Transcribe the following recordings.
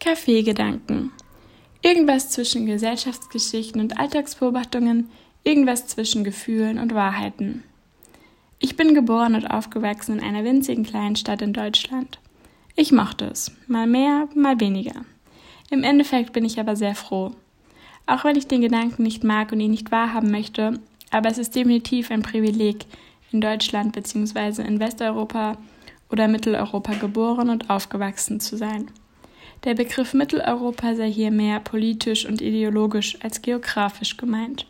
Kaffeegedanken. Irgendwas zwischen Gesellschaftsgeschichten und Alltagsbeobachtungen, irgendwas zwischen Gefühlen und Wahrheiten. Ich bin geboren und aufgewachsen in einer winzigen kleinen Stadt in Deutschland. Ich mochte es, mal mehr, mal weniger. Im Endeffekt bin ich aber sehr froh. Auch wenn ich den Gedanken nicht mag und ihn nicht wahrhaben möchte, aber es ist definitiv ein Privileg, in Deutschland bzw. in Westeuropa oder Mitteleuropa geboren und aufgewachsen zu sein. Der Begriff Mitteleuropa sei hier mehr politisch und ideologisch als geografisch gemeint.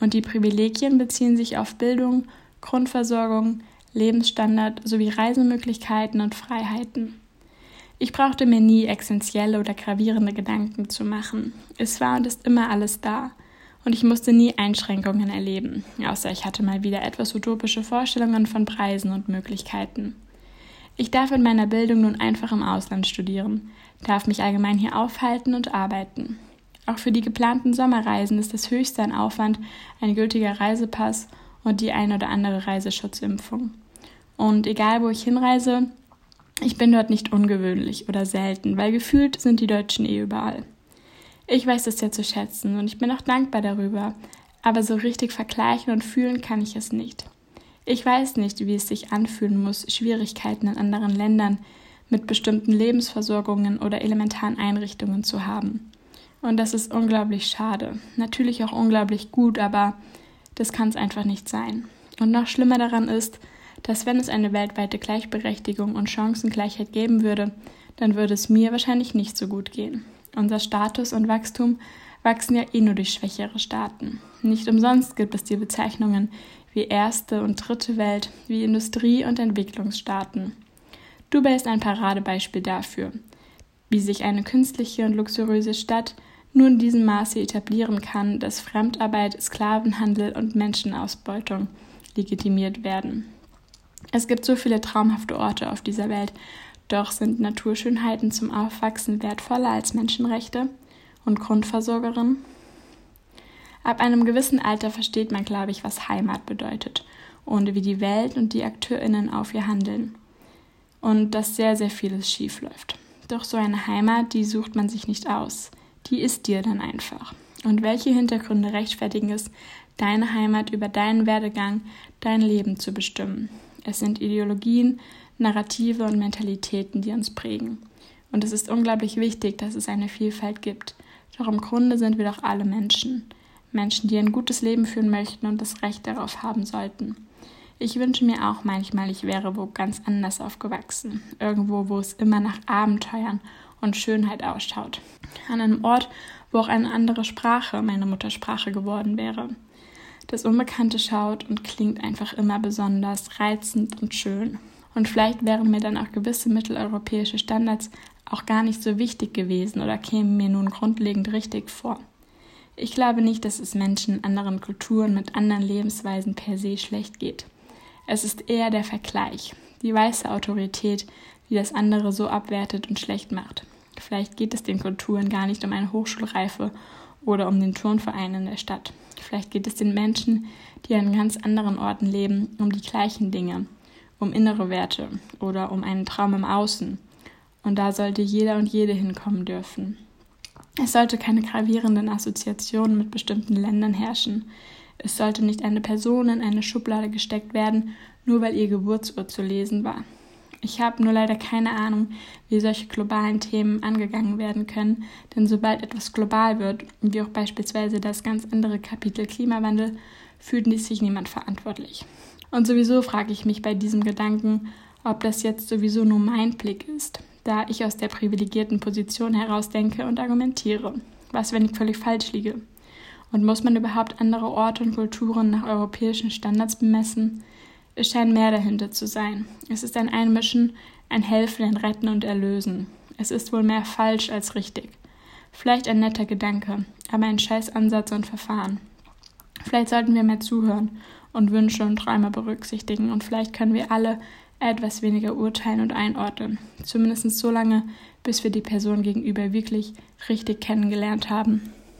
Und die Privilegien beziehen sich auf Bildung, Grundversorgung, Lebensstandard sowie Reisemöglichkeiten und Freiheiten. Ich brauchte mir nie essentielle oder gravierende Gedanken zu machen. Es war und ist immer alles da. Und ich musste nie Einschränkungen erleben, außer ich hatte mal wieder etwas utopische Vorstellungen von Preisen und Möglichkeiten. Ich darf in meiner Bildung nun einfach im Ausland studieren, darf mich allgemein hier aufhalten und arbeiten. Auch für die geplanten Sommerreisen ist das höchste an Aufwand ein gültiger Reisepass und die ein oder andere Reiseschutzimpfung. Und egal wo ich hinreise, ich bin dort nicht ungewöhnlich oder selten, weil gefühlt sind die Deutschen eh überall. Ich weiß das sehr zu schätzen und ich bin auch dankbar darüber, aber so richtig vergleichen und fühlen kann ich es nicht. Ich weiß nicht, wie es sich anfühlen muss, Schwierigkeiten in anderen Ländern mit bestimmten Lebensversorgungen oder elementaren Einrichtungen zu haben. Und das ist unglaublich schade. Natürlich auch unglaublich gut, aber das kann es einfach nicht sein. Und noch schlimmer daran ist, dass wenn es eine weltweite Gleichberechtigung und Chancengleichheit geben würde, dann würde es mir wahrscheinlich nicht so gut gehen. Unser Status und Wachstum wachsen ja eh nur durch schwächere Staaten. Nicht umsonst gibt es die Bezeichnungen wie erste und dritte Welt, wie Industrie- und Entwicklungsstaaten. Dubai ist ein Paradebeispiel dafür, wie sich eine künstliche und luxuriöse Stadt nur in diesem Maße etablieren kann, dass Fremdarbeit, Sklavenhandel und Menschenausbeutung legitimiert werden. Es gibt so viele traumhafte Orte auf dieser Welt, doch sind Naturschönheiten zum Aufwachsen wertvoller als Menschenrechte und Grundversorgerin? Ab einem gewissen Alter versteht man, glaube ich, was Heimat bedeutet und wie die Welt und die AkteurInnen auf ihr handeln. Und dass sehr, sehr vieles schief läuft. Doch so eine Heimat, die sucht man sich nicht aus. Die ist dir dann einfach. Und welche Hintergründe rechtfertigen es, deine Heimat über deinen Werdegang, dein Leben zu bestimmen? Es sind Ideologien, Narrative und Mentalitäten, die uns prägen. Und es ist unglaublich wichtig, dass es eine Vielfalt gibt. Doch im Grunde sind wir doch alle Menschen. Menschen, die ein gutes Leben führen möchten und das Recht darauf haben sollten. Ich wünsche mir auch manchmal, ich wäre wo ganz anders aufgewachsen. Irgendwo, wo es immer nach Abenteuern und Schönheit ausschaut. An einem Ort, wo auch eine andere Sprache meine Muttersprache geworden wäre. Das Unbekannte schaut und klingt einfach immer besonders reizend und schön. Und vielleicht wären mir dann auch gewisse mitteleuropäische Standards auch gar nicht so wichtig gewesen oder kämen mir nun grundlegend richtig vor. Ich glaube nicht, dass es Menschen in anderen Kulturen mit anderen Lebensweisen per se schlecht geht. Es ist eher der Vergleich, die weiße Autorität, die das andere so abwertet und schlecht macht. Vielleicht geht es den Kulturen gar nicht um eine Hochschulreife oder um den Turnverein in der Stadt. Vielleicht geht es den Menschen, die an ganz anderen Orten leben, um die gleichen Dinge, um innere Werte oder um einen Traum im Außen. Und da sollte jeder und jede hinkommen dürfen. Es sollte keine gravierenden Assoziationen mit bestimmten Ländern herrschen. Es sollte nicht eine Person in eine Schublade gesteckt werden, nur weil ihr Geburtsort zu lesen war. Ich habe nur leider keine Ahnung, wie solche globalen Themen angegangen werden können, denn sobald etwas global wird, wie auch beispielsweise das ganz andere Kapitel Klimawandel, fühlt sich niemand verantwortlich. Und sowieso frage ich mich bei diesem Gedanken, ob das jetzt sowieso nur mein Blick ist, da ich aus der privilegierten Position heraus denke und argumentiere. Was, wenn ich völlig falsch liege? Und muss man überhaupt andere Orte und Kulturen nach europäischen Standards bemessen? Es scheint mehr dahinter zu sein. Es ist ein Einmischen, ein Helfen, ein Retten und Erlösen. Es ist wohl mehr falsch als richtig. Vielleicht ein netter Gedanke, aber ein scheiß Ansatz und Verfahren. Vielleicht sollten wir mehr zuhören und Wünsche und Träume berücksichtigen und vielleicht können wir alle etwas weniger urteilen und einordnen. Zumindest so lange, bis wir die Person gegenüber wirklich richtig kennengelernt haben.